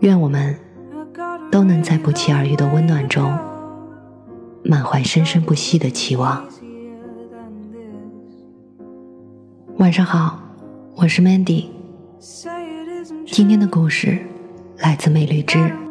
愿我们都能在不期而遇的温暖中，满怀生生不息的期望。晚上好，我是 Mandy。今天的故事来自美绿枝。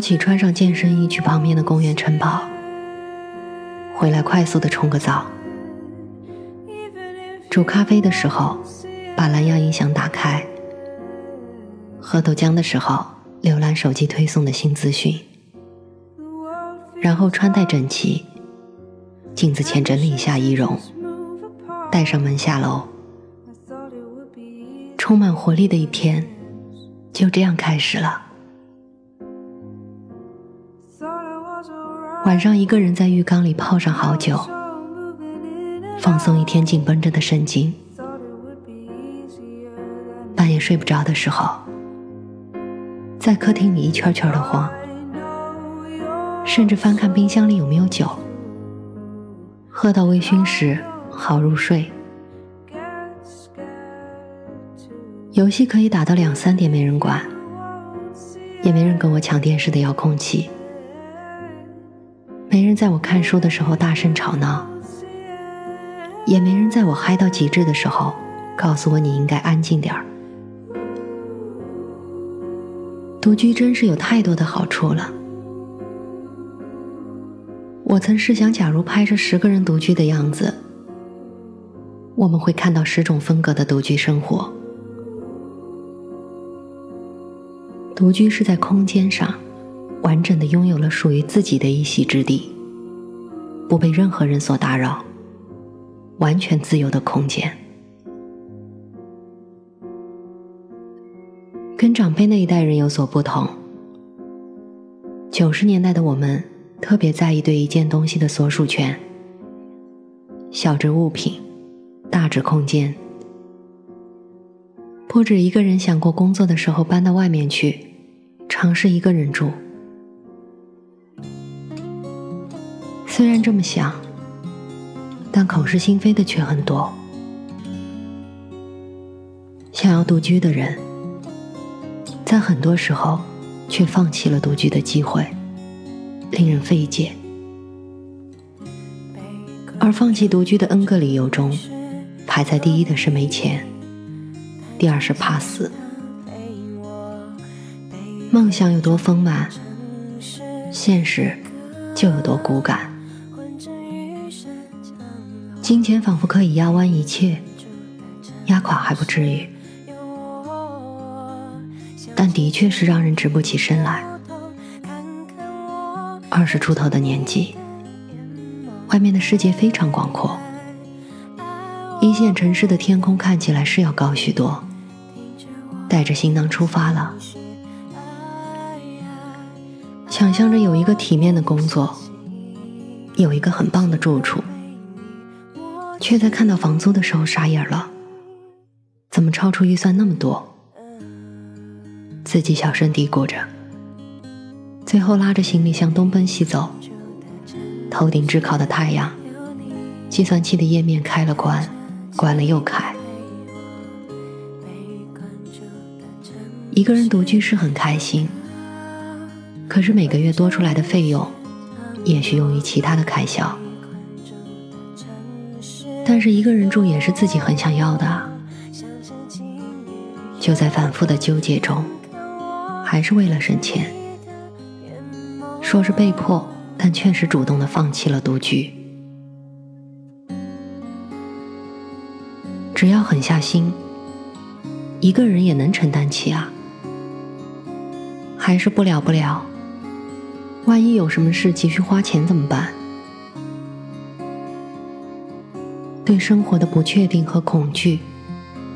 起穿上健身衣去旁边的公园晨跑，回来快速的冲个澡。煮咖啡的时候，把蓝牙音响打开；喝豆浆的时候，浏览手机推送的新资讯。然后穿戴整齐，镜子前整理一下仪容，带上门下楼。充满活力的一天，就这样开始了。晚上一个人在浴缸里泡上好久，放松一天紧绷着的神经。半夜睡不着的时候，在客厅里一圈圈的晃，甚至翻看冰箱里有没有酒，喝到微醺时好入睡。游戏可以打到两三点没人管，也没人跟我抢电视的遥控器。没人在我看书的时候大声吵闹，也没人在我嗨到极致的时候告诉我你应该安静点儿。独居真是有太多的好处了。我曾试想，假如拍摄十个人独居的样子，我们会看到十种风格的独居生活。独居是在空间上。完整的拥有了属于自己的一席之地，不被任何人所打扰，完全自由的空间。跟长辈那一代人有所不同，九十年代的我们特别在意对一件东西的所属权，小至物品，大至空间。不止一个人想过工作的时候搬到外面去，尝试一个人住。虽然这么想，但口是心非的却很多。想要独居的人，在很多时候却放弃了独居的机会，令人费解。而放弃独居的 N 个理由中，排在第一的是没钱，第二是怕死。梦想有多丰满，现实就有多骨感。金钱仿佛可以压弯一切，压垮还不至于，但的确是让人直不起身来。二十出头的年纪，外面的世界非常广阔，一线城市的天空看起来是要高许多。带着行囊出发了，想象着有一个体面的工作，有一个很棒的住处。却在看到房租的时候傻眼了，怎么超出预算那么多？自己小声嘀咕着，最后拉着行李箱东奔西走。头顶炙烤的太阳，计算器的页面开了关，关了又开。一个人独居是很开心，可是每个月多出来的费用，也许用于其他的开销。但是一个人住也是自己很想要的，就在反复的纠结中，还是为了省钱，说是被迫，但确实主动的放弃了独居。只要狠下心，一个人也能承担起啊。还是不了不了，万一有什么事急需花钱怎么办？对生活的不确定和恐惧，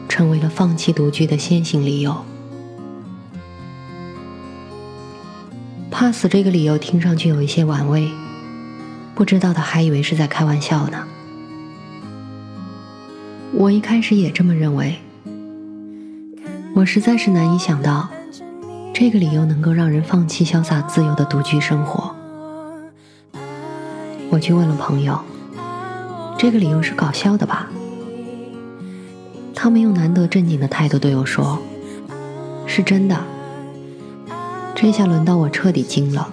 成为了放弃独居的先行理由。怕死这个理由听上去有一些玩味，不知道的还以为是在开玩笑呢。我一开始也这么认为，我实在是难以想到，这个理由能够让人放弃潇洒自由的独居生活。我去问了朋友。这个理由是搞笑的吧？他们用难得正经的态度对我说：“是真的。”这下轮到我彻底惊了。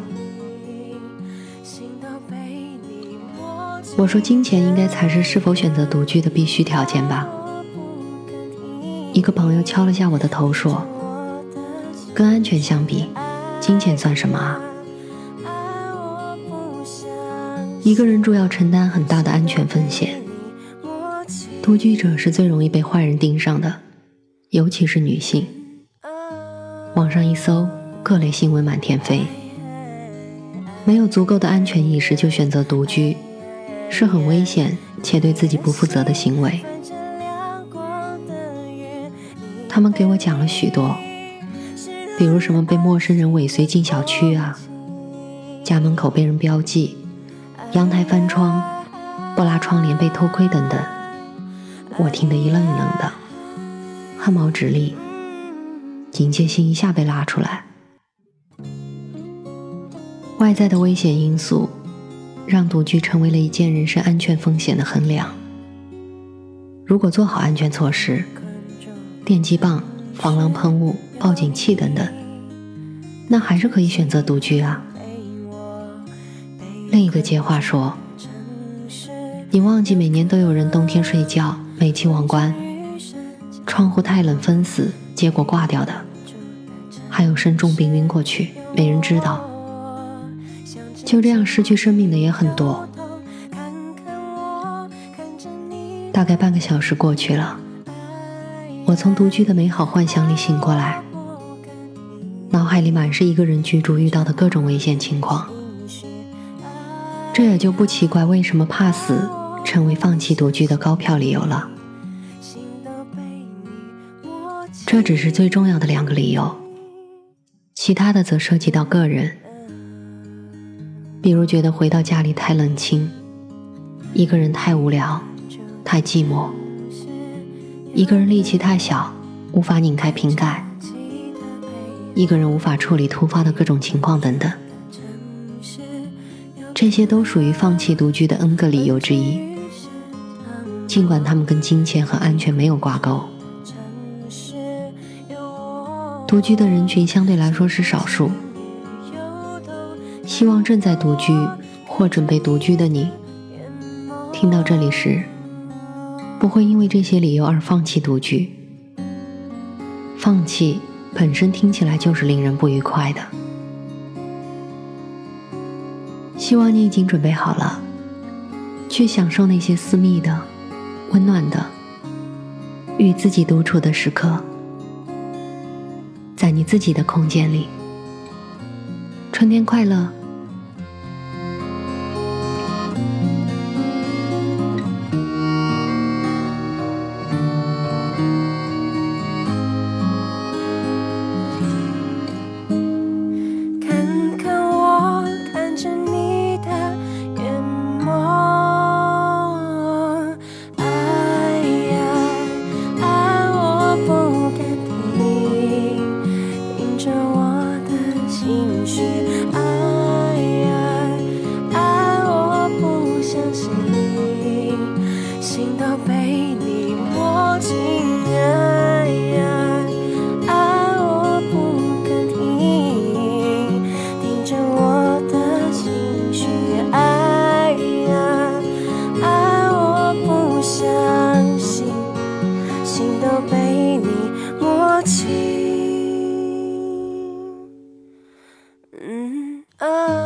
我说：“金钱应该才是是否选择独居的必须条件吧？”一个朋友敲了下我的头说：“跟安全相比，金钱算什么啊？”一个人住要承担很大的安全风险，独居者是最容易被坏人盯上的，尤其是女性。网上一搜，各类新闻满天飞。没有足够的安全意识就选择独居，是很危险且对自己不负责的行为。他们给我讲了许多，比如什么被陌生人尾随进小区啊，家门口被人标记。阳台翻窗，不拉窗帘被偷窥等等，我听得一愣一愣的，汗毛直立，警戒心一下被拉出来。外在的危险因素，让独居成为了一件人身安全风险的衡量。如果做好安全措施，电击棒、防狼喷雾、报警器等等，那还是可以选择独居啊。另一个接话说：“你忘记每年都有人冬天睡觉煤气忘关，窗户太冷封死，结果挂掉的，还有生重病晕过去，没人知道。就这样失去生命的也很多。”大概半个小时过去了，我从独居的美好幻想里醒过来，脑海里满是一个人居住遇到的各种危险情况。这也就不奇怪，为什么怕死成为放弃独居的高票理由了。这只是最重要的两个理由，其他的则涉及到个人，比如觉得回到家里太冷清，一个人太无聊、太寂寞，一个人力气太小，无法拧开瓶盖，一个人无法处理突发的各种情况等等。这些都属于放弃独居的 N 个理由之一，尽管他们跟金钱和安全没有挂钩。独居的人群相对来说是少数，希望正在独居或准备独居的你，听到这里时，不会因为这些理由而放弃独居。放弃本身听起来就是令人不愉快的。希望你已经准备好了，去享受那些私密的、温暖的、与自己独处的时刻，在你自己的空间里。春天快乐。Oh.